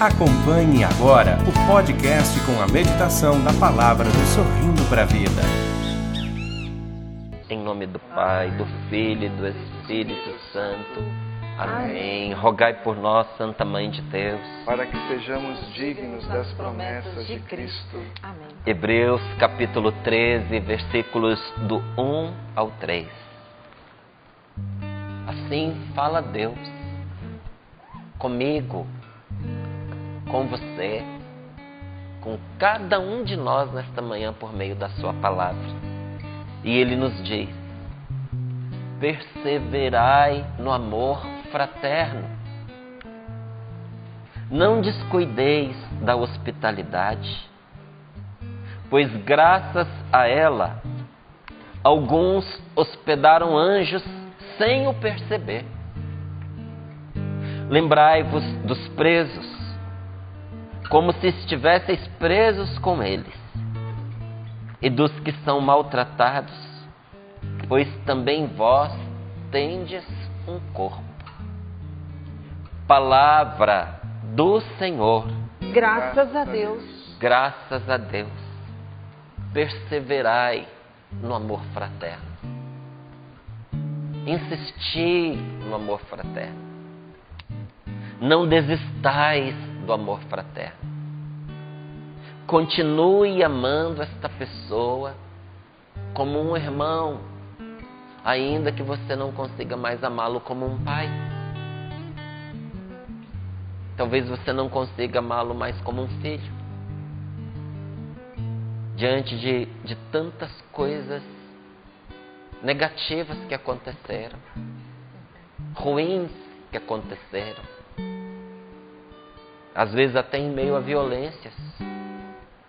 Acompanhe agora o podcast com a meditação da palavra do Sorrindo para a Vida. Em nome do Pai, do Filho e do Espírito Santo. Amém. Rogai por nós, Santa Mãe de Deus, para que sejamos dignos das promessas de Cristo. Amém. Hebreus capítulo 13, versículos do 1 ao 3. Assim fala Deus comigo, com você, com cada um de nós nesta manhã por meio da Sua palavra. E Ele nos diz: perseverai no amor fraterno. Não descuideis da hospitalidade, pois graças a ela, alguns hospedaram anjos sem o perceber. Lembrai-vos dos presos, como se estivesseis presos com eles, e dos que são maltratados, pois também vós tendes um corpo. Palavra do Senhor. Graças a Deus. Graças a Deus. Perseverai no amor fraterno. Insisti no amor fraterno. Não desistais do amor fraterno. Continue amando esta pessoa como um irmão, ainda que você não consiga mais amá-lo como um pai. Talvez você não consiga amá-lo mais como um filho. Diante de, de tantas coisas negativas que aconteceram, ruins que aconteceram, às vezes até em meio a violências,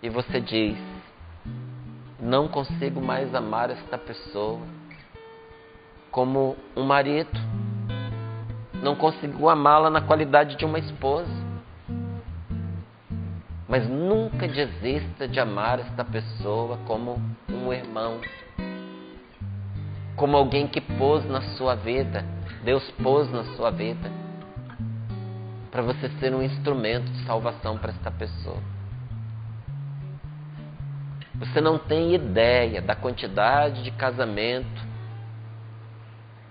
e você diz: não consigo mais amar esta pessoa como um marido, não consigo amá-la na qualidade de uma esposa. Mas nunca desista de amar esta pessoa como um irmão, como alguém que pôs na sua vida, Deus pôs na sua vida, para você ser um instrumento de salvação para esta pessoa. Você não tem ideia da quantidade de casamento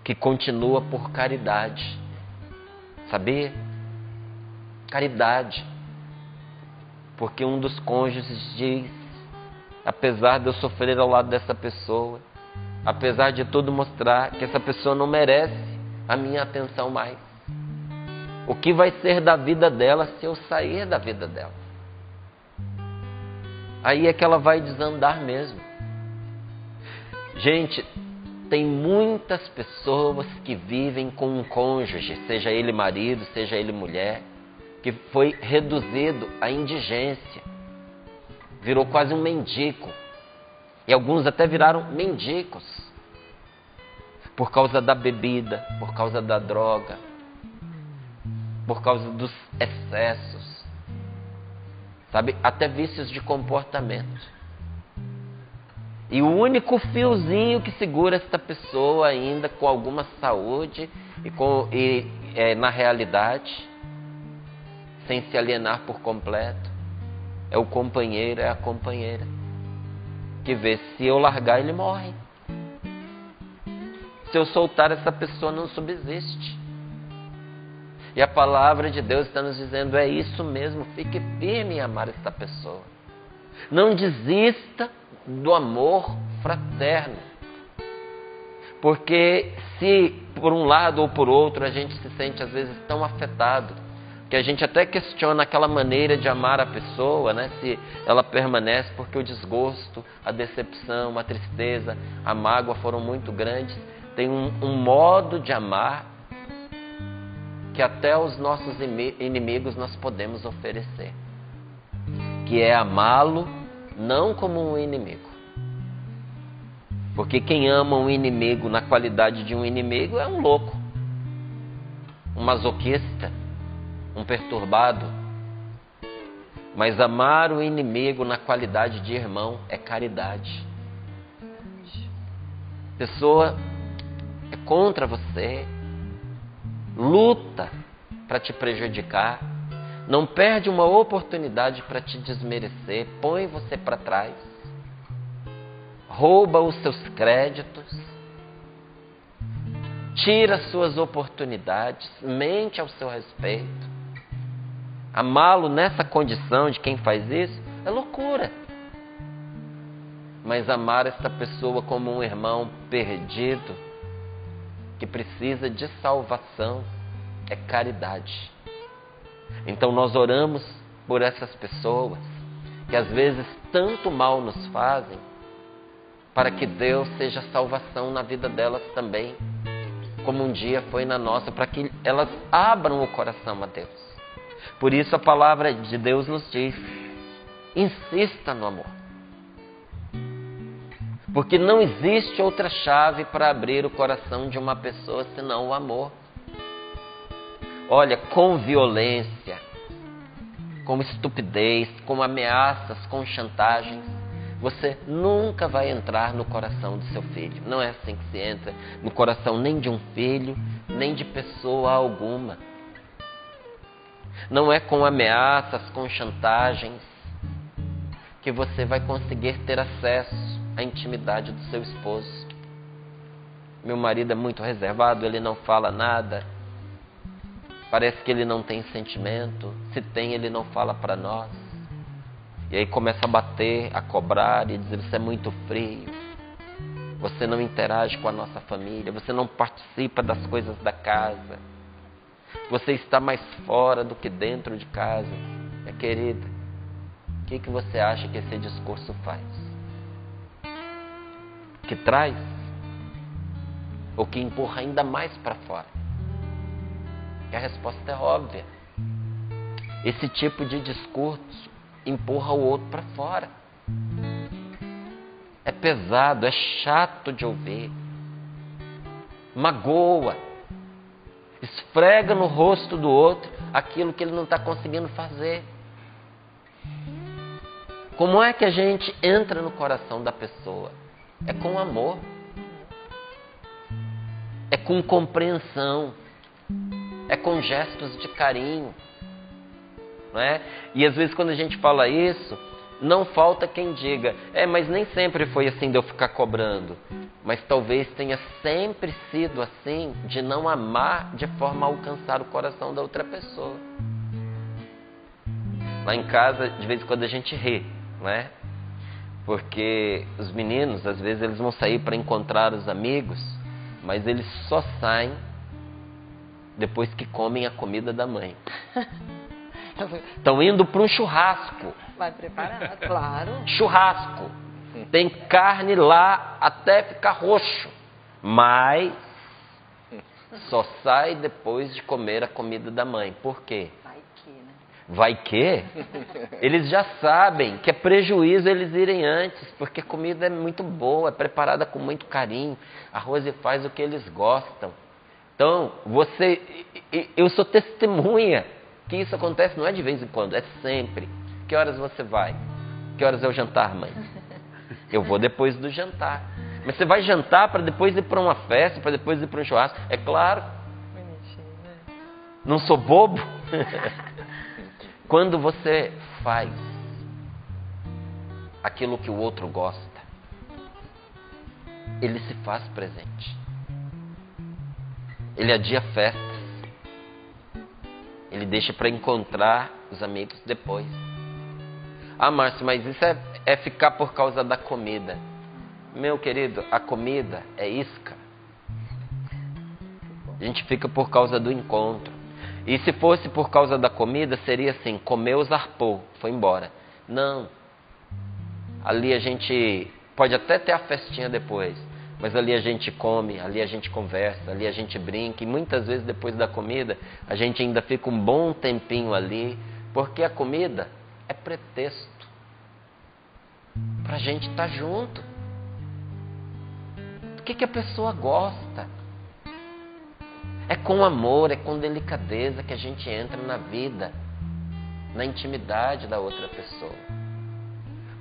que continua por caridade. Sabia? Caridade. Porque um dos cônjuges diz: apesar de eu sofrer ao lado dessa pessoa, apesar de tudo mostrar que essa pessoa não merece a minha atenção mais. O que vai ser da vida dela se eu sair da vida dela? Aí é que ela vai desandar mesmo. Gente, tem muitas pessoas que vivem com um cônjuge, seja ele marido, seja ele mulher, que foi reduzido à indigência, virou quase um mendigo. E alguns até viraram mendigos por causa da bebida, por causa da droga, por causa dos excessos, sabe? Até vícios de comportamento. E o único fiozinho que segura esta pessoa ainda com alguma saúde e, com, e é, na realidade, sem se alienar por completo, é o companheiro, é a companheira. Que vê se eu largar, ele morre. Se eu soltar, essa pessoa não subsiste. E a palavra de Deus está nos dizendo: é isso mesmo, fique firme em amar esta pessoa. Não desista do amor fraterno. Porque se por um lado ou por outro a gente se sente às vezes tão afetado, que a gente até questiona aquela maneira de amar a pessoa, né? se ela permanece, porque o desgosto, a decepção, a tristeza, a mágoa foram muito grandes. Tem um, um modo de amar que até os nossos inimigos nós podemos oferecer, que é amá-lo não como um inimigo. Porque quem ama um inimigo na qualidade de um inimigo é um louco, um masoquista, um perturbado. Mas amar o inimigo na qualidade de irmão é caridade. Pessoa é contra você, luta para te prejudicar, não perde uma oportunidade para te desmerecer, põe você para trás, rouba os seus créditos, tira suas oportunidades, mente ao seu respeito. Amá-lo nessa condição de quem faz isso é loucura. Mas amar essa pessoa como um irmão perdido, que precisa de salvação, é caridade. Então nós oramos por essas pessoas que às vezes tanto mal nos fazem, para que Deus seja salvação na vida delas também, como um dia foi na nossa, para que elas abram o coração a Deus. Por isso a palavra de Deus nos diz: insista no amor. Porque não existe outra chave para abrir o coração de uma pessoa senão o amor. Olha, com violência, com estupidez, com ameaças, com chantagens, você nunca vai entrar no coração do seu filho. Não é assim que se entra no coração nem de um filho, nem de pessoa alguma. Não é com ameaças, com chantagens, que você vai conseguir ter acesso à intimidade do seu esposo. Meu marido é muito reservado, ele não fala nada. Parece que ele não tem sentimento. Se tem, ele não fala para nós. E aí começa a bater, a cobrar e dizer: Você é muito frio. Você não interage com a nossa família. Você não participa das coisas da casa. Você está mais fora do que dentro de casa. Minha querida, o que, que você acha que esse discurso faz? Que traz? Ou que empurra ainda mais para fora? E a resposta é óbvia. Esse tipo de discurso empurra o outro para fora. É pesado, é chato de ouvir. Magoa. Esfrega no rosto do outro aquilo que ele não está conseguindo fazer. Como é que a gente entra no coração da pessoa? É com amor. É com compreensão é com gestos de carinho. Não é? E às vezes quando a gente fala isso, não falta quem diga, é, mas nem sempre foi assim de eu ficar cobrando. Mas talvez tenha sempre sido assim de não amar de forma a alcançar o coração da outra pessoa. Lá em casa, de vez em quando a gente ri, não é? Porque os meninos, às vezes, eles vão sair para encontrar os amigos, mas eles só saem depois que comem a comida da mãe. Estão indo para um churrasco. Vai preparar, claro. Churrasco. Tem carne lá até ficar roxo. Mas só sai depois de comer a comida da mãe. Por quê? Vai que? Eles já sabem que é prejuízo eles irem antes, porque a comida é muito boa, é preparada com muito carinho. A Rose faz o que eles gostam. Então, você, eu sou testemunha que isso acontece não é de vez em quando, é sempre. Que horas você vai? Que horas é o jantar, mãe? Eu vou depois do jantar. Mas você vai jantar para depois ir para uma festa, para depois ir para um churrasco? É claro. Né? Não sou bobo. Quando você faz aquilo que o outro gosta, ele se faz presente. Ele adia festas. Ele deixa para encontrar os amigos depois. Ah, Márcio, mas isso é, é ficar por causa da comida. Meu querido, a comida é isca. A gente fica por causa do encontro. E se fosse por causa da comida, seria assim: comeu, zarpou, foi embora. Não. Ali a gente pode até ter a festinha depois, mas ali a gente come, ali a gente conversa, ali a gente brinca, e muitas vezes depois da comida a gente ainda fica um bom tempinho ali, porque a comida é pretexto para a gente estar tá junto. O que, que a pessoa gosta? É com amor, é com delicadeza que a gente entra na vida, na intimidade da outra pessoa,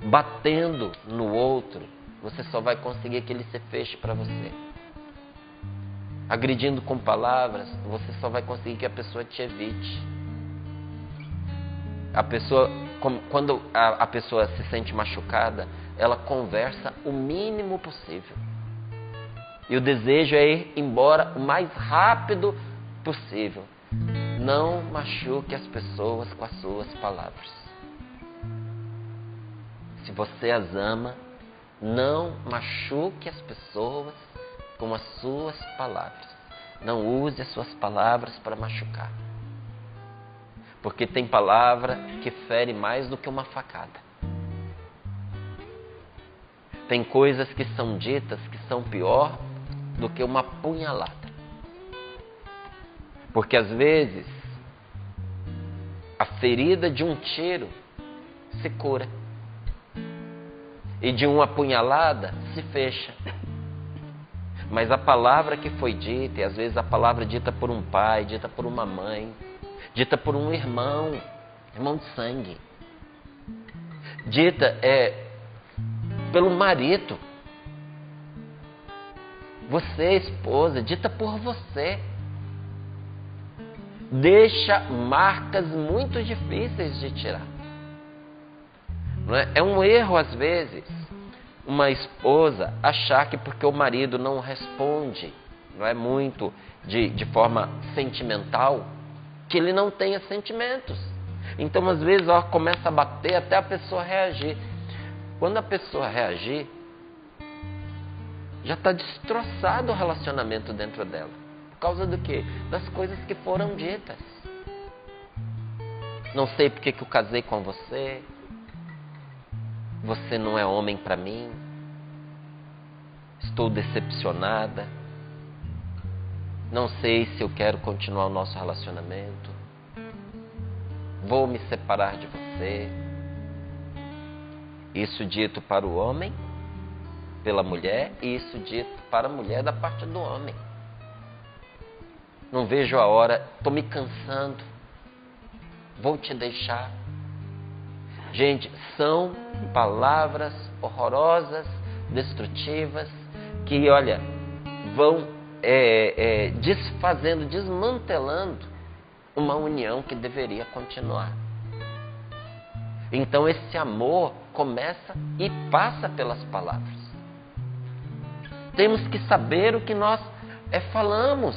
batendo no outro você só vai conseguir que ele se feche para você. Agredindo com palavras, você só vai conseguir que a pessoa te evite. A pessoa, quando a, pessoa se sente machucada, ela conversa o mínimo possível. E o desejo é ir embora o mais rápido possível. Não machuque as pessoas com as suas palavras. Se você as ama, não machuque as pessoas com as suas palavras. Não use as suas palavras para machucar. Porque tem palavra que fere mais do que uma facada. Tem coisas que são ditas que são pior do que uma punhalada. Porque às vezes a ferida de um tiro se cura e de uma punhalada se fecha. Mas a palavra que foi dita, e às vezes a palavra dita por um pai, dita por uma mãe, dita por um irmão, irmão de sangue, dita é pelo marido, você, esposa, dita por você, deixa marcas muito difíceis de tirar. É? é um erro, às vezes, uma esposa achar que porque o marido não responde, não é muito de, de forma sentimental, que ele não tenha sentimentos. Então, às vezes, ó, começa a bater até a pessoa reagir. Quando a pessoa reagir, já está destroçado o relacionamento dentro dela. Por causa do quê? Das coisas que foram ditas. Não sei porque que eu casei com você. Você não é homem para mim. Estou decepcionada. Não sei se eu quero continuar o nosso relacionamento. Vou me separar de você. Isso dito para o homem, pela mulher, e isso dito para a mulher da parte do homem. Não vejo a hora, estou me cansando. Vou te deixar. Gente, são palavras horrorosas, destrutivas, que, olha, vão é, é, desfazendo, desmantelando uma união que deveria continuar. Então esse amor começa e passa pelas palavras. Temos que saber o que nós é, falamos.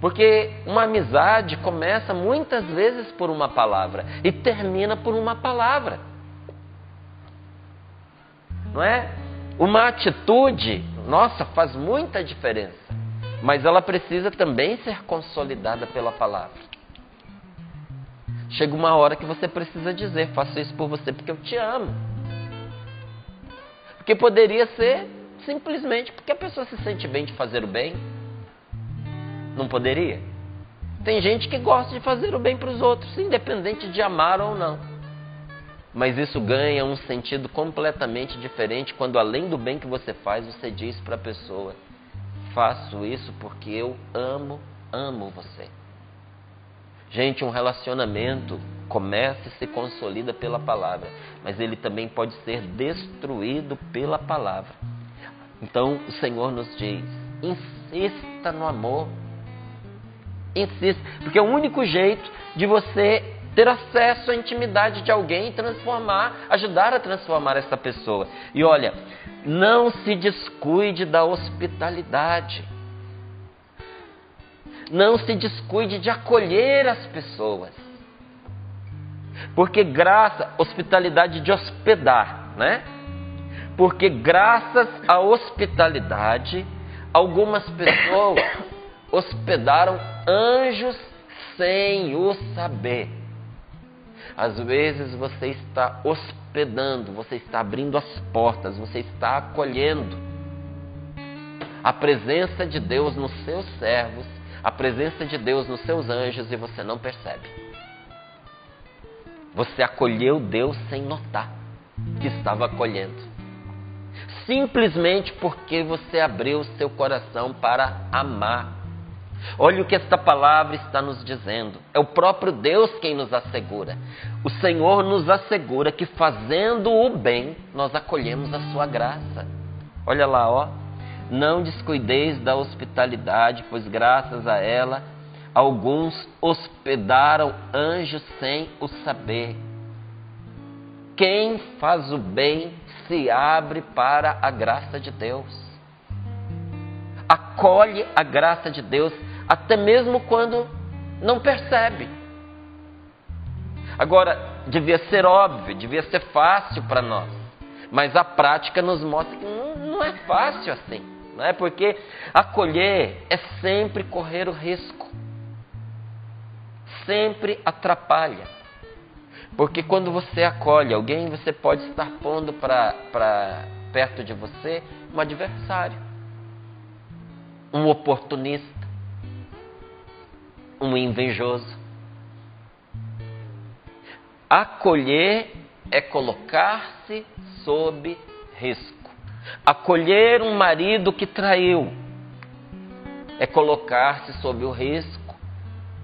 Porque uma amizade começa muitas vezes por uma palavra e termina por uma palavra. Não é? Uma atitude, nossa, faz muita diferença. Mas ela precisa também ser consolidada pela palavra. Chega uma hora que você precisa dizer: faço isso por você porque eu te amo. Porque poderia ser simplesmente porque a pessoa se sente bem de fazer o bem. Não poderia? Tem gente que gosta de fazer o bem para os outros, independente de amar ou não. Mas isso ganha um sentido completamente diferente quando, além do bem que você faz, você diz para a pessoa: Faço isso porque eu amo, amo você. Gente, um relacionamento começa e se consolida pela palavra, mas ele também pode ser destruído pela palavra. Então o Senhor nos diz: insista no amor Insista, porque é o único jeito de você ter acesso à intimidade de alguém e transformar, ajudar a transformar essa pessoa. E olha, não se descuide da hospitalidade. Não se descuide de acolher as pessoas. Porque graça, hospitalidade de hospedar, né? Porque graças à hospitalidade, algumas pessoas hospedaram anjos sem o saber. Às vezes você está hospedando, você está abrindo as portas, você está acolhendo a presença de Deus nos seus servos, a presença de Deus nos seus anjos e você não percebe. Você acolheu Deus sem notar que estava acolhendo. Simplesmente porque você abriu seu coração para amar Olha o que esta palavra está nos dizendo. É o próprio Deus quem nos assegura. O Senhor nos assegura que fazendo o bem, nós acolhemos a sua graça. Olha lá, ó. Não descuideis da hospitalidade, pois graças a ela alguns hospedaram anjos sem o saber. Quem faz o bem se abre para a graça de Deus. Acolhe a graça de Deus, até mesmo quando não percebe. Agora, devia ser óbvio, devia ser fácil para nós. Mas a prática nos mostra que não, não é fácil assim. Não é? Porque acolher é sempre correr o risco. Sempre atrapalha. Porque quando você acolhe alguém, você pode estar pondo para perto de você um adversário, um oportunista, um invejoso. Acolher é colocar-se sob risco. Acolher um marido que traiu é colocar-se sob o risco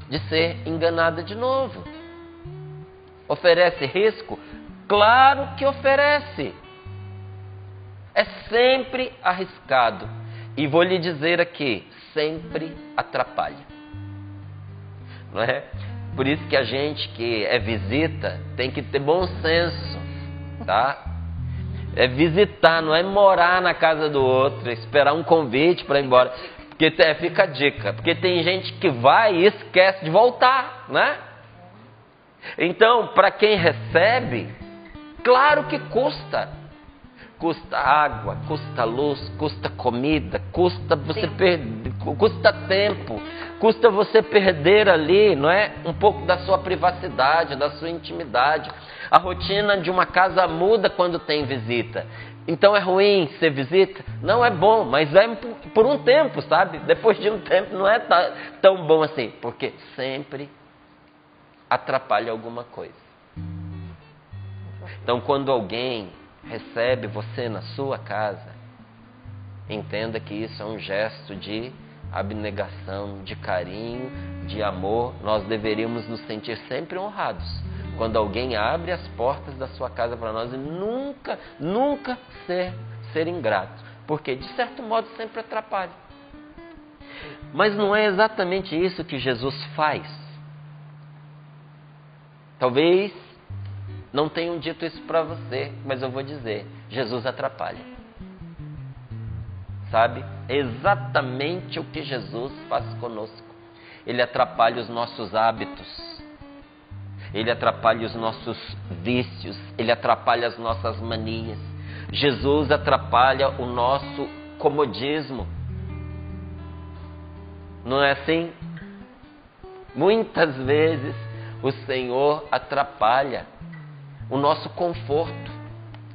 de ser enganada de novo. Oferece risco? Claro que oferece. É sempre arriscado. E vou lhe dizer aqui, sempre atrapalha. Não é? Por isso que a gente que é visita tem que ter bom senso, tá? É visitar, não é morar na casa do outro, esperar um convite para ir embora. Porque é, fica a dica, porque tem gente que vai e esquece de voltar, né? Então, para quem recebe, claro que custa. Custa água, custa luz, custa comida, custa você perder, custa tempo, custa você perder ali, não é? Um pouco da sua privacidade, da sua intimidade. A rotina de uma casa muda quando tem visita. Então é ruim ser visita? Não é bom, mas é por um tempo, sabe? Depois de um tempo não é tão bom assim, porque sempre atrapalha alguma coisa. Então, quando alguém recebe você na sua casa, entenda que isso é um gesto de abnegação, de carinho, de amor. Nós deveríamos nos sentir sempre honrados quando alguém abre as portas da sua casa para nós e nunca, nunca ser, ser ingrato, porque de certo modo sempre atrapalha. Mas não é exatamente isso que Jesus faz. Talvez não tenham dito isso para você, mas eu vou dizer: Jesus atrapalha. Sabe? É exatamente o que Jesus faz conosco. Ele atrapalha os nossos hábitos. Ele atrapalha os nossos vícios, ele atrapalha as nossas manias. Jesus atrapalha o nosso comodismo. Não é assim? Muitas vezes o Senhor atrapalha o nosso conforto,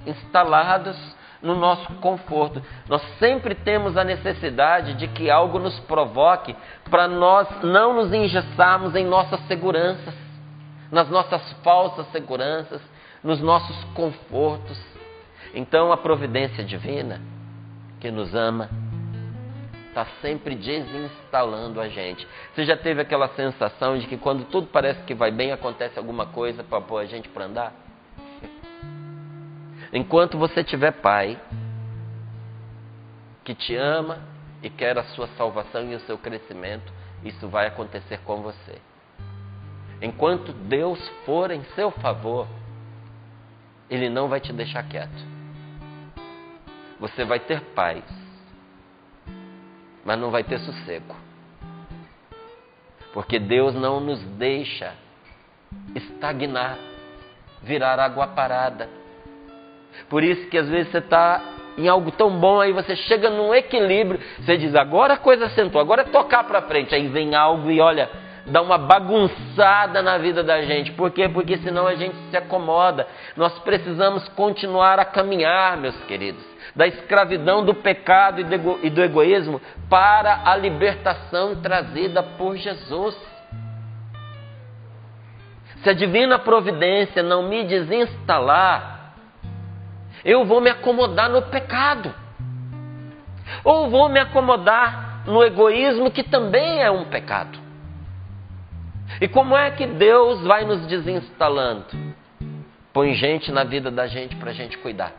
instalados no nosso conforto. Nós sempre temos a necessidade de que algo nos provoque para nós não nos engessarmos em nossas seguranças, nas nossas falsas seguranças, nos nossos confortos. Então a providência divina que nos ama está sempre desinstalando a gente. Você já teve aquela sensação de que quando tudo parece que vai bem, acontece alguma coisa para pôr a gente para andar? Enquanto você tiver pai que te ama e quer a sua salvação e o seu crescimento, isso vai acontecer com você. Enquanto Deus for em seu favor, Ele não vai te deixar quieto. Você vai ter paz, mas não vai ter sossego. Porque Deus não nos deixa estagnar, virar água parada. Por isso que às vezes você está em algo tão bom, aí você chega num equilíbrio, você diz, agora a coisa sentou, agora é tocar para frente. Aí vem algo e olha, dá uma bagunçada na vida da gente. Por quê? Porque senão a gente se acomoda. Nós precisamos continuar a caminhar, meus queridos da escravidão do pecado e do egoísmo para a libertação trazida por Jesus. Se a divina providência não me desinstalar, eu vou me acomodar no pecado. Ou vou me acomodar no egoísmo, que também é um pecado. E como é que Deus vai nos desinstalando? Põe gente na vida da gente para a gente cuidar.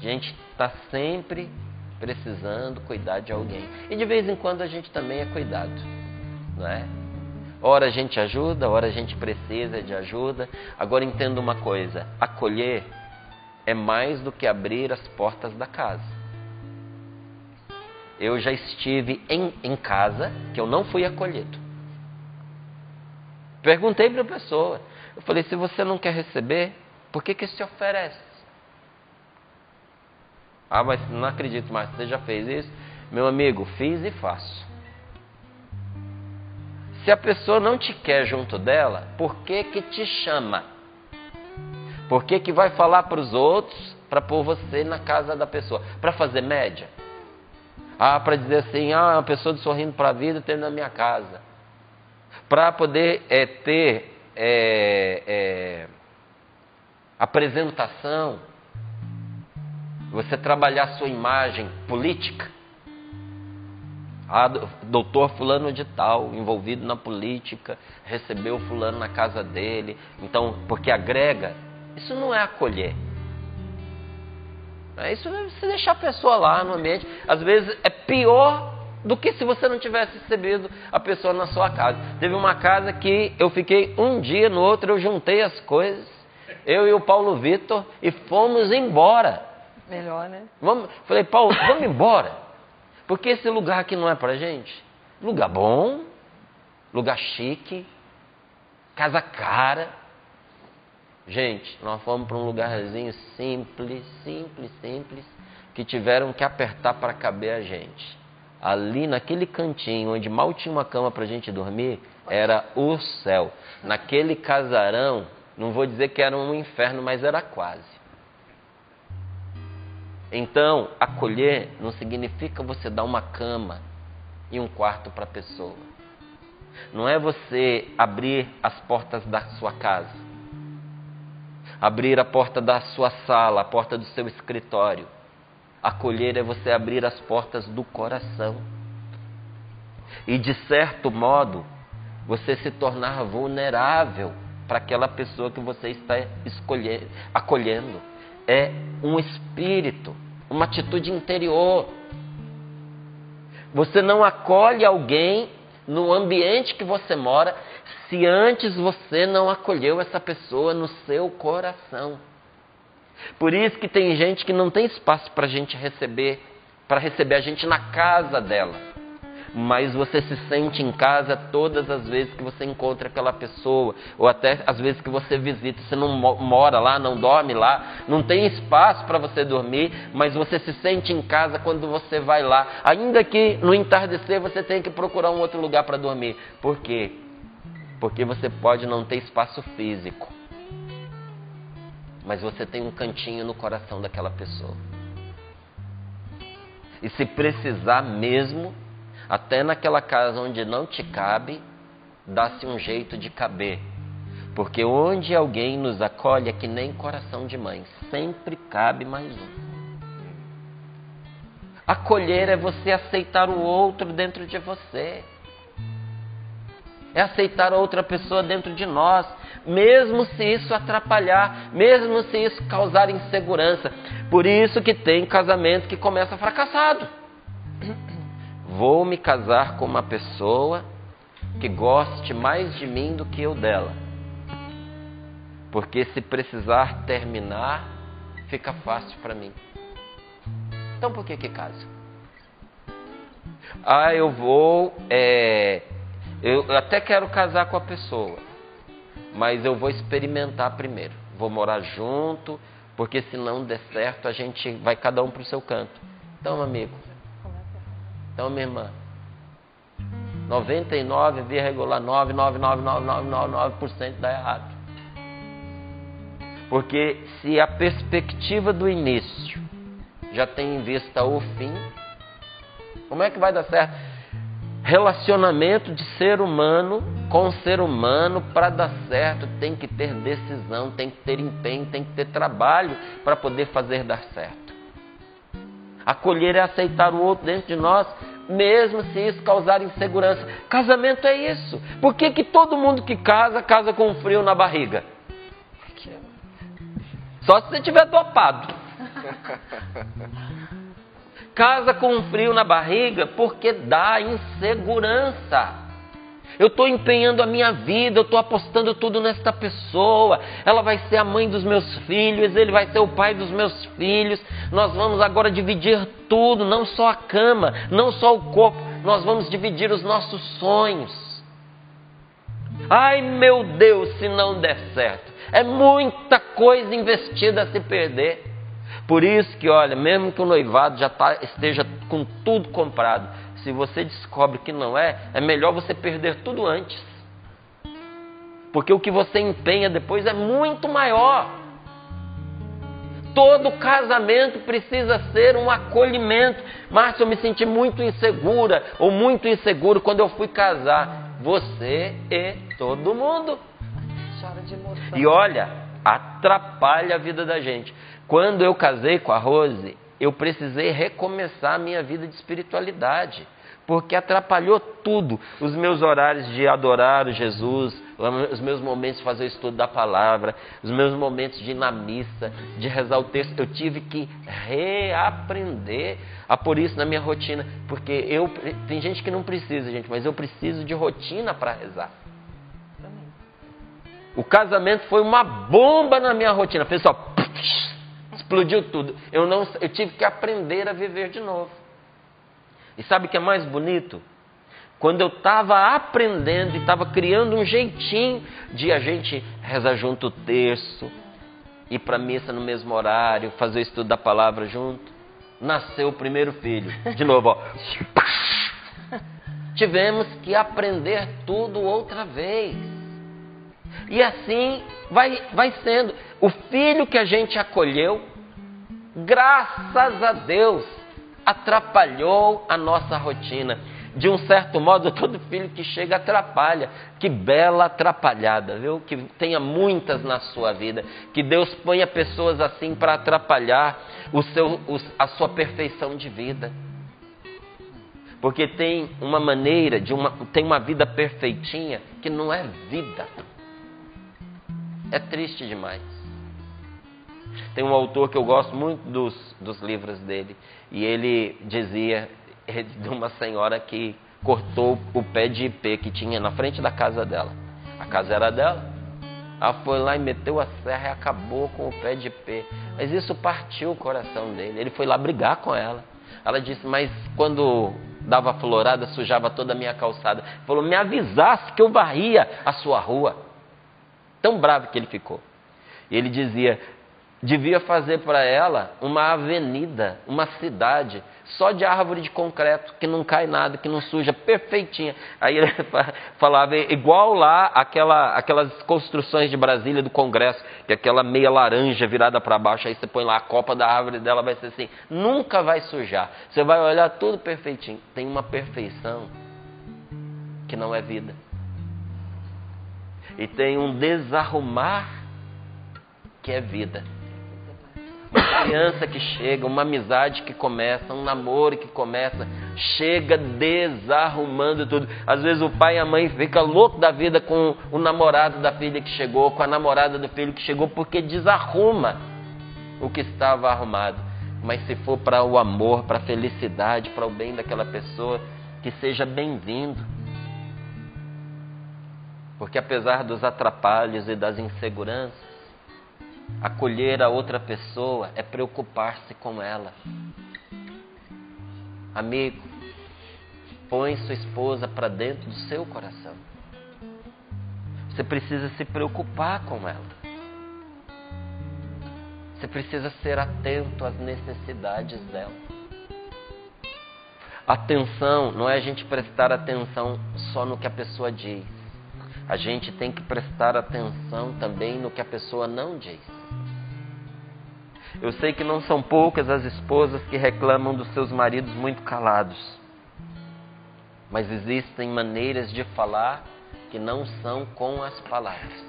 A gente está sempre precisando cuidar de alguém. E de vez em quando a gente também é cuidado, não é? Ora a gente ajuda, ora a gente precisa de ajuda. Agora entenda uma coisa: acolher é mais do que abrir as portas da casa. Eu já estive em, em casa que eu não fui acolhido. Perguntei para a pessoa. Eu falei: se você não quer receber, por que, que se oferece? Ah, mas não acredito mais, você já fez isso? Meu amigo, fiz e faço. Se a pessoa não te quer junto dela, por que que te chama? Por que que vai falar para os outros para pôr você na casa da pessoa? Para fazer média? Ah, para dizer assim, ah, uma pessoa de sorrindo para a vida tem na minha casa. Para poder é, ter é, é, apresentação, você trabalhar sua imagem política. Ah, doutor fulano de tal, envolvido na política, recebeu fulano na casa dele. Então, porque agrega, isso não é acolher. É isso é você deixar a pessoa lá no ambiente. Às vezes é pior do que se você não tivesse recebido a pessoa na sua casa. Teve uma casa que eu fiquei um dia, no outro eu juntei as coisas, eu e o Paulo Vitor, e fomos embora. Melhor, né? Vamos, falei, Paulo, vamos embora. Porque esse lugar aqui não é pra gente. Lugar bom, lugar chique, casa cara. Gente, nós fomos para um lugarzinho simples, simples, simples, que tiveram que apertar para caber a gente. Ali naquele cantinho onde mal tinha uma cama para a gente dormir, era o céu. Naquele casarão, não vou dizer que era um inferno, mas era quase. Então, acolher não significa você dar uma cama e um quarto para a pessoa. Não é você abrir as portas da sua casa, abrir a porta da sua sala, a porta do seu escritório. Acolher é você abrir as portas do coração. E de certo modo, você se tornar vulnerável para aquela pessoa que você está escolhendo, acolhendo é um espírito, uma atitude interior. Você não acolhe alguém no ambiente que você mora se antes você não acolheu essa pessoa no seu coração. Por isso que tem gente que não tem espaço para a gente receber, para receber a gente na casa dela mas você se sente em casa todas as vezes que você encontra aquela pessoa, ou até as vezes que você visita. Você não mora lá, não dorme lá, não tem espaço para você dormir, mas você se sente em casa quando você vai lá. Ainda que no entardecer você tenha que procurar um outro lugar para dormir. Por quê? Porque você pode não ter espaço físico, mas você tem um cantinho no coração daquela pessoa. E se precisar mesmo, até naquela casa onde não te cabe, dá-se um jeito de caber. Porque onde alguém nos acolhe é que nem coração de mãe, sempre cabe mais um. Acolher é você aceitar o outro dentro de você. É aceitar outra pessoa dentro de nós, mesmo se isso atrapalhar, mesmo se isso causar insegurança. Por isso que tem casamento que começa fracassado. Vou me casar com uma pessoa que goste mais de mim do que eu dela. Porque se precisar terminar, fica fácil para mim. Então por que que caso? Ah, eu vou. É, eu até quero casar com a pessoa, mas eu vou experimentar primeiro. Vou morar junto, porque se não der certo, a gente vai cada um para o seu canto. Então, amigo, então, minha irmã, 99,9999999% dá errado. Porque se a perspectiva do início já tem em vista o fim, como é que vai dar certo? Relacionamento de ser humano com ser humano para dar certo tem que ter decisão, tem que ter empenho, tem que ter trabalho para poder fazer dar certo. Acolher é aceitar o outro dentro de nós mesmo se isso causar insegurança. Casamento é isso. Por que, que todo mundo que casa, casa com frio na barriga? Só se você tiver dopado. casa com um frio na barriga porque dá insegurança. Eu estou empenhando a minha vida, eu estou apostando tudo nesta pessoa. Ela vai ser a mãe dos meus filhos, ele vai ser o pai dos meus filhos. Nós vamos agora dividir tudo, não só a cama, não só o corpo, nós vamos dividir os nossos sonhos. Ai meu Deus, se não der certo. É muita coisa investida a se perder. Por isso que, olha, mesmo que o noivado já tá, esteja com tudo comprado, se você descobre que não é, é melhor você perder tudo antes. Porque o que você empenha depois é muito maior. Todo casamento precisa ser um acolhimento. Márcia, eu me senti muito insegura ou muito inseguro quando eu fui casar. Você e todo mundo. E olha, atrapalha a vida da gente. Quando eu casei com a Rose, eu precisei recomeçar a minha vida de espiritualidade, porque atrapalhou tudo. Os meus horários de adorar o Jesus, os meus momentos de fazer o estudo da palavra, os meus momentos de ir na missa, de rezar o texto, eu tive que reaprender a pôr isso na minha rotina, porque eu tem gente que não precisa, gente, mas eu preciso de rotina para rezar. O casamento foi uma bomba na minha rotina. Pessoal, explodiu tudo. Eu não, eu tive que aprender a viver de novo. E sabe o que é mais bonito? Quando eu estava aprendendo e estava criando um jeitinho de a gente rezar junto o terço, ir para a missa no mesmo horário, fazer o estudo da palavra junto, nasceu o primeiro filho. De novo, ó. Tivemos que aprender tudo outra vez. E assim vai, vai sendo. O filho que a gente acolheu, graças a Deus, atrapalhou a nossa rotina. De um certo modo, todo filho que chega atrapalha. Que bela atrapalhada, viu? Que tenha muitas na sua vida. Que Deus ponha pessoas assim para atrapalhar o seu, a sua perfeição de vida. Porque tem uma maneira, de uma, tem uma vida perfeitinha que não é vida. É triste demais. Tem um autor que eu gosto muito dos, dos livros dele, e ele dizia de uma senhora que cortou o pé de ipê que tinha na frente da casa dela. A casa era dela. Ela foi lá e meteu a serra e acabou com o pé de ipê. Mas isso partiu o coração dele. Ele foi lá brigar com ela. Ela disse, mas quando dava florada, sujava toda a minha calçada. Falou, me avisasse que eu varria a sua rua. Tão bravo que ele ficou. E ele dizia: devia fazer para ela uma avenida, uma cidade, só de árvore de concreto, que não cai nada, que não suja, perfeitinha. Aí ele falava, igual lá aquela, aquelas construções de Brasília do Congresso, que é aquela meia laranja virada para baixo, aí você põe lá a copa da árvore dela, vai ser assim, nunca vai sujar. Você vai olhar tudo perfeitinho. Tem uma perfeição que não é vida e tem um desarrumar que é vida. Uma criança que chega, uma amizade que começa, um namoro que começa, chega desarrumando tudo. Às vezes o pai e a mãe ficam loucos da vida com o namorado da filha que chegou, com a namorada do filho que chegou, porque desarruma o que estava arrumado. Mas se for para o amor, para a felicidade, para o bem daquela pessoa, que seja bem-vindo. Porque apesar dos atrapalhos e das inseguranças, acolher a outra pessoa é preocupar-se com ela. Amigo, põe sua esposa para dentro do seu coração. Você precisa se preocupar com ela. Você precisa ser atento às necessidades dela. Atenção não é a gente prestar atenção só no que a pessoa diz a gente tem que prestar atenção também no que a pessoa não diz. Eu sei que não são poucas as esposas que reclamam dos seus maridos muito calados. Mas existem maneiras de falar que não são com as palavras.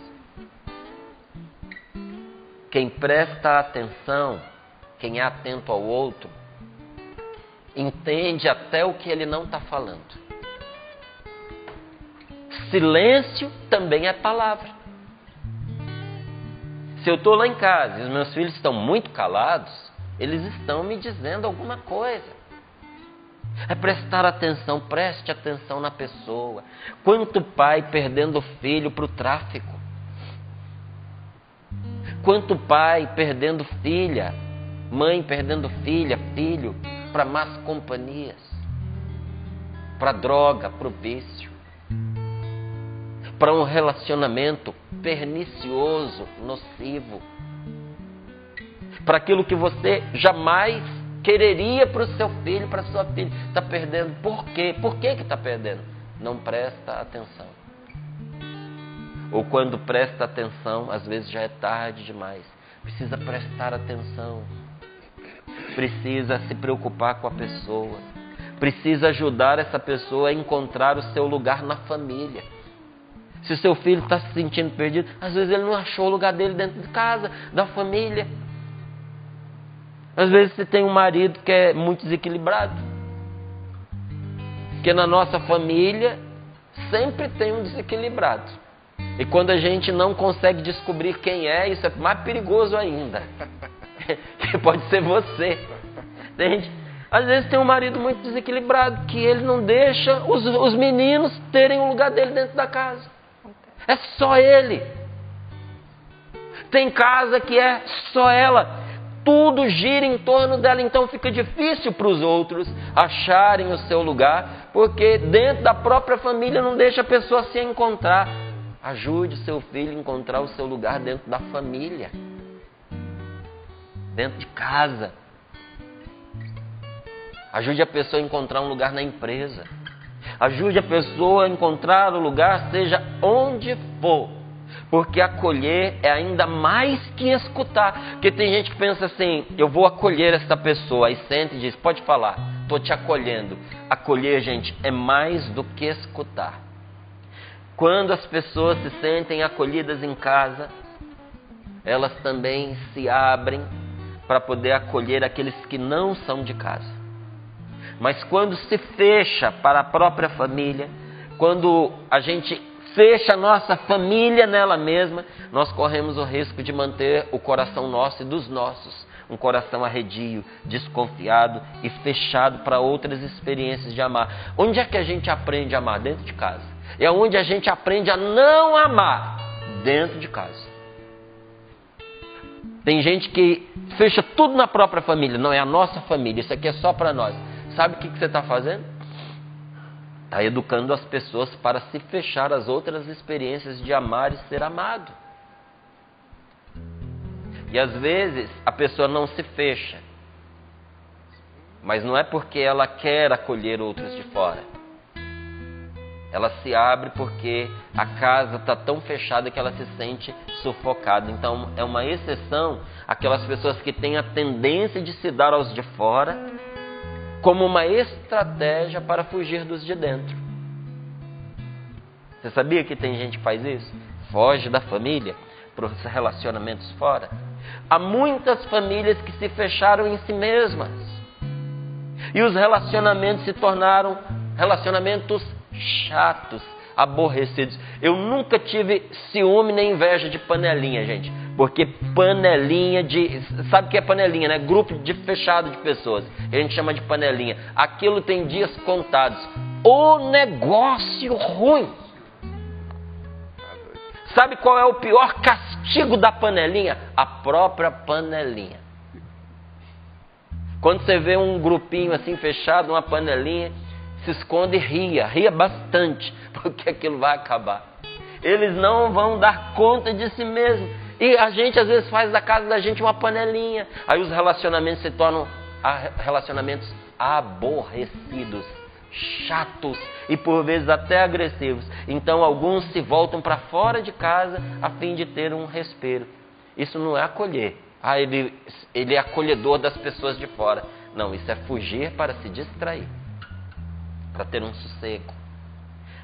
Quem presta atenção, quem é atento ao outro, entende até o que ele não está falando. Silêncio também é palavra. Se eu estou lá em casa e os meus filhos estão muito calados, eles estão me dizendo alguma coisa. É prestar atenção, preste atenção na pessoa. Quanto pai perdendo filho para o tráfico? Quanto pai perdendo filha, mãe perdendo filha, filho para más companhias, para droga, para o vício, para um relacionamento pernicioso, nocivo, para aquilo que você jamais quereria para o seu filho, para sua filha. Está perdendo. Por quê? Por que está perdendo? Não presta atenção. Ou quando presta atenção, às vezes já é tarde demais. Precisa prestar atenção. Precisa se preocupar com a pessoa. Precisa ajudar essa pessoa a encontrar o seu lugar na família. Se seu filho está se sentindo perdido, às vezes ele não achou o lugar dele dentro de casa, da família. Às vezes você tem um marido que é muito desequilibrado. Porque na nossa família sempre tem um desequilibrado. E quando a gente não consegue descobrir quem é, isso é mais perigoso ainda. pode ser você. Entende? Às vezes tem um marido muito desequilibrado que ele não deixa os, os meninos terem o lugar dele dentro da casa. É só ele. Tem casa que é só ela. Tudo gira em torno dela, então fica difícil para os outros acharem o seu lugar, porque dentro da própria família não deixa a pessoa se encontrar. Ajude seu filho a encontrar o seu lugar dentro da família, dentro de casa. Ajude a pessoa a encontrar um lugar na empresa. Ajude a pessoa a encontrar o lugar, seja onde for. Porque acolher é ainda mais que escutar. Porque tem gente que pensa assim: eu vou acolher essa pessoa. Aí sente e diz: pode falar, estou te acolhendo. Acolher, gente, é mais do que escutar. Quando as pessoas se sentem acolhidas em casa, elas também se abrem para poder acolher aqueles que não são de casa. Mas quando se fecha para a própria família, quando a gente fecha a nossa família nela mesma, nós corremos o risco de manter o coração nosso e dos nossos um coração arredio, desconfiado e fechado para outras experiências de amar. Onde é que a gente aprende a amar? Dentro de casa. É onde a gente aprende a não amar dentro de casa. Tem gente que fecha tudo na própria família. Não é a nossa família, isso aqui é só para nós. Sabe o que, que você está fazendo? Está educando as pessoas para se fechar às outras experiências de amar e ser amado. E às vezes a pessoa não se fecha, mas não é porque ela quer acolher outros de fora. Ela se abre porque a casa está tão fechada que ela se sente sufocada. Então é uma exceção aquelas pessoas que têm a tendência de se dar aos de fora como uma estratégia para fugir dos de dentro. Você sabia que tem gente que faz isso? Foge da família para os relacionamentos fora. Há muitas famílias que se fecharam em si mesmas. E os relacionamentos se tornaram relacionamentos chatos, aborrecidos. Eu nunca tive ciúme nem inveja de panelinha, gente. Porque panelinha de. Sabe o que é panelinha, né? Grupo de fechado de pessoas. A gente chama de panelinha. Aquilo tem dias contados. O negócio ruim. Sabe qual é o pior castigo da panelinha? A própria panelinha. Quando você vê um grupinho assim fechado, uma panelinha, se esconde e ria, ria bastante, porque aquilo vai acabar. Eles não vão dar conta de si mesmos. E a gente às vezes faz da casa da gente uma panelinha. Aí os relacionamentos se tornam relacionamentos aborrecidos, chatos e por vezes até agressivos. Então alguns se voltam para fora de casa a fim de ter um respiro. Isso não é acolher. Ah, ele, ele é acolhedor das pessoas de fora. Não, isso é fugir para se distrair, para ter um sossego.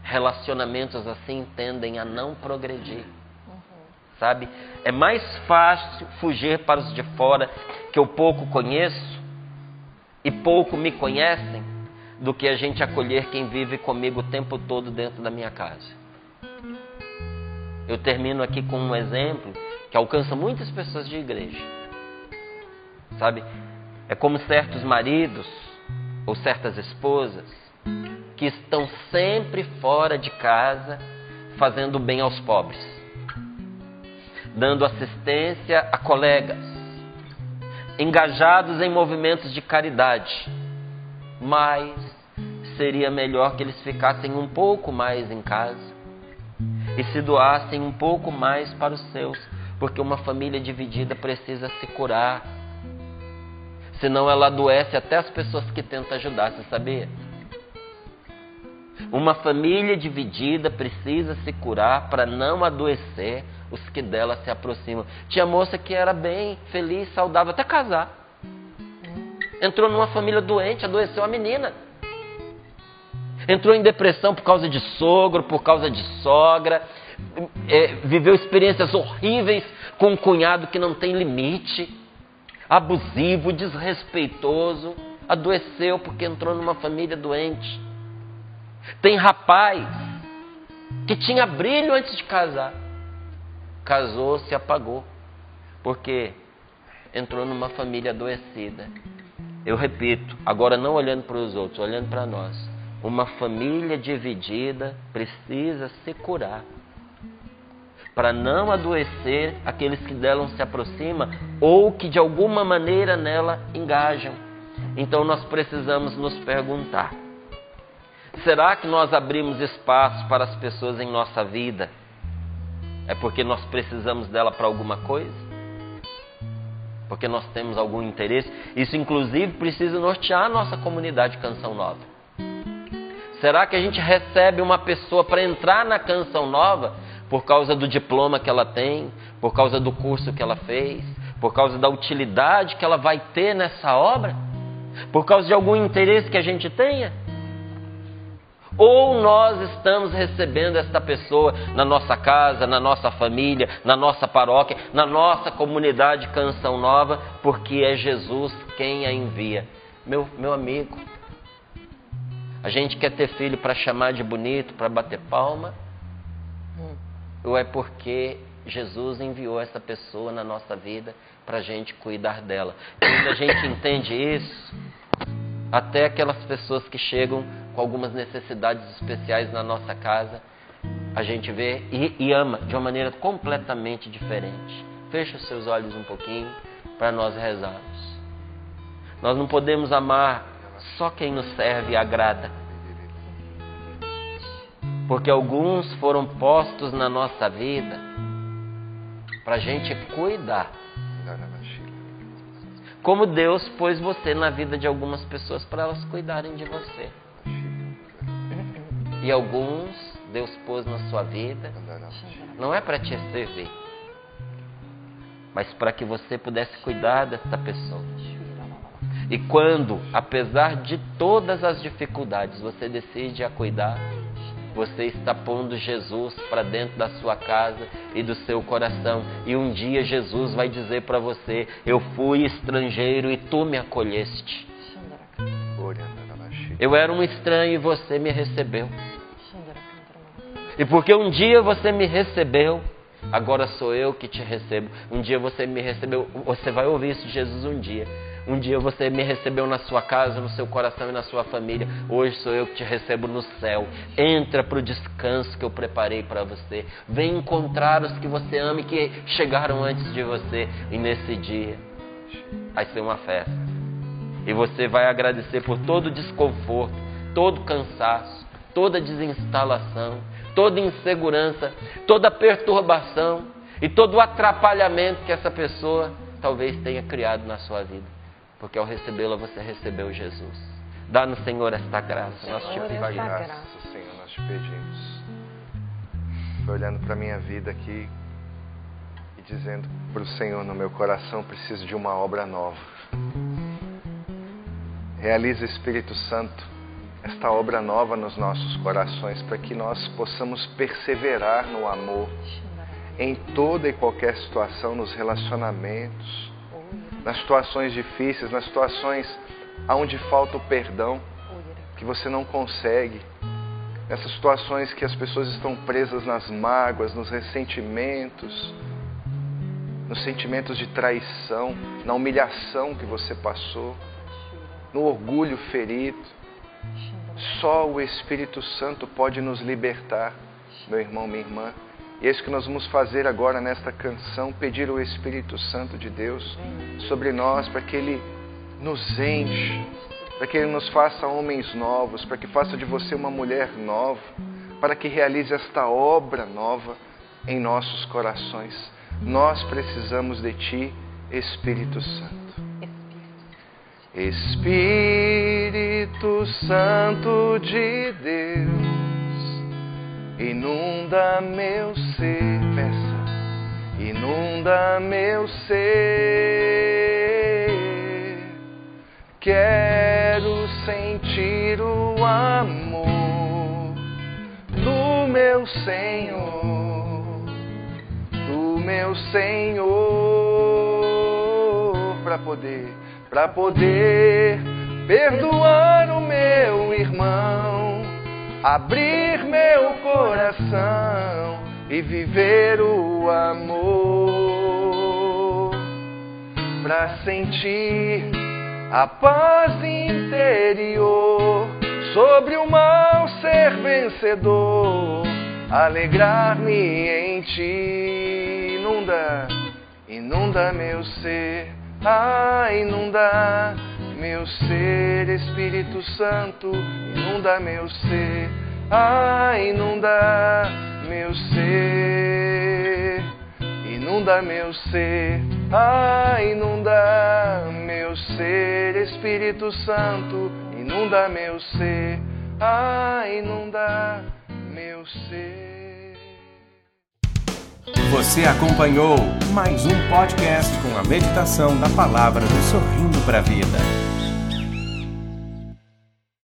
Relacionamentos assim tendem a não progredir sabe? É mais fácil fugir para os de fora que eu pouco conheço e pouco me conhecem do que a gente acolher quem vive comigo o tempo todo dentro da minha casa. Eu termino aqui com um exemplo que alcança muitas pessoas de igreja. Sabe? É como certos maridos ou certas esposas que estão sempre fora de casa fazendo bem aos pobres, dando assistência a colegas, engajados em movimentos de caridade, mas seria melhor que eles ficassem um pouco mais em casa e se doassem um pouco mais para os seus, porque uma família dividida precisa se curar. Senão ela adoece até as pessoas que tentam ajudar, você sabia? Uma família dividida precisa se curar para não adoecer os que dela se aproximam. Tinha moça que era bem feliz, saudável, até casar. Entrou numa família doente, adoeceu a menina. Entrou em depressão por causa de sogro, por causa de sogra. É, viveu experiências horríveis com um cunhado que não tem limite, abusivo, desrespeitoso. Adoeceu porque entrou numa família doente. Tem rapaz que tinha brilho antes de casar. Casou, se apagou. Porque entrou numa família adoecida. Eu repito, agora não olhando para os outros, olhando para nós. Uma família dividida precisa se curar. Para não adoecer aqueles que dela se aproximam ou que de alguma maneira nela engajam. Então nós precisamos nos perguntar: Será que nós abrimos espaço para as pessoas em nossa vida? É porque nós precisamos dela para alguma coisa? Porque nós temos algum interesse? Isso, inclusive, precisa nortear a nossa comunidade Canção Nova. Será que a gente recebe uma pessoa para entrar na Canção Nova por causa do diploma que ela tem, por causa do curso que ela fez, por causa da utilidade que ela vai ter nessa obra? Por causa de algum interesse que a gente tenha? Ou nós estamos recebendo esta pessoa na nossa casa, na nossa família, na nossa paróquia, na nossa comunidade Canção Nova, porque é Jesus quem a envia. Meu, meu amigo, a gente quer ter filho para chamar de bonito, para bater palma? Ou é porque Jesus enviou essa pessoa na nossa vida para a gente cuidar dela? Quando a gente entende isso, até aquelas pessoas que chegam com algumas necessidades especiais na nossa casa, a gente vê e, e ama de uma maneira completamente diferente. Feche os seus olhos um pouquinho para nós rezarmos. Nós não podemos amar só quem nos serve e agrada. Porque alguns foram postos na nossa vida para a gente cuidar. Como Deus pôs você na vida de algumas pessoas para elas cuidarem de você. E alguns Deus pôs na sua vida, não é para te servir, mas para que você pudesse cuidar dessa pessoa. E quando, apesar de todas as dificuldades, você decide a cuidar, você está pondo Jesus para dentro da sua casa e do seu coração. E um dia Jesus vai dizer para você: Eu fui estrangeiro e tu me acolheste. Eu era um estranho e você me recebeu. E porque um dia você me recebeu, agora sou eu que te recebo. Um dia você me recebeu, você vai ouvir isso de Jesus um dia. Um dia você me recebeu na sua casa, no seu coração e na sua família. Hoje sou eu que te recebo no céu. Entra para o descanso que eu preparei para você. Vem encontrar os que você ama e que chegaram antes de você. E nesse dia vai ser uma festa. E você vai agradecer por todo o desconforto, todo o cansaço, toda a desinstalação, toda insegurança, toda perturbação e todo o atrapalhamento que essa pessoa talvez tenha criado na sua vida. Porque ao recebê-la você recebeu Jesus. Dá-nos, Senhor, esta graça. Nós te pedimos. graça, Senhor, nós te pedimos. Estou olhando para a minha vida aqui e dizendo para o Senhor no meu coração, preciso de uma obra nova. Realiza, Espírito Santo, esta obra nova nos nossos corações, para que nós possamos perseverar no amor em toda e qualquer situação, nos relacionamentos, nas situações difíceis, nas situações onde falta o perdão, que você não consegue, nessas situações que as pessoas estão presas nas mágoas, nos ressentimentos, nos sentimentos de traição, na humilhação que você passou no orgulho ferido. Só o Espírito Santo pode nos libertar, meu irmão, minha irmã. E é isso que nós vamos fazer agora nesta canção, pedir o Espírito Santo de Deus sobre nós, para que Ele nos enche, para que Ele nos faça homens novos, para que faça de você uma mulher nova, para que realize esta obra nova em nossos corações. Nós precisamos de Ti, Espírito Santo. Espírito Santo de Deus, inunda meu ser, peça, inunda meu ser. Quero sentir o amor do meu Senhor, do meu Senhor, para poder para poder perdoar o meu irmão, abrir meu coração e viver o amor, para sentir a paz interior, sobre o mal ser vencedor, alegrar-me em ti, inunda, inunda meu ser ah, inunda meu ser, Espírito Santo, inunda meu ser. Ah, inunda meu ser, inunda meu ser. Ah, inunda meu ser, Espírito Santo, inunda meu ser. Ah, inunda meu ser. Você acompanhou mais um podcast com a meditação da palavra do Sorrindo para a Vida.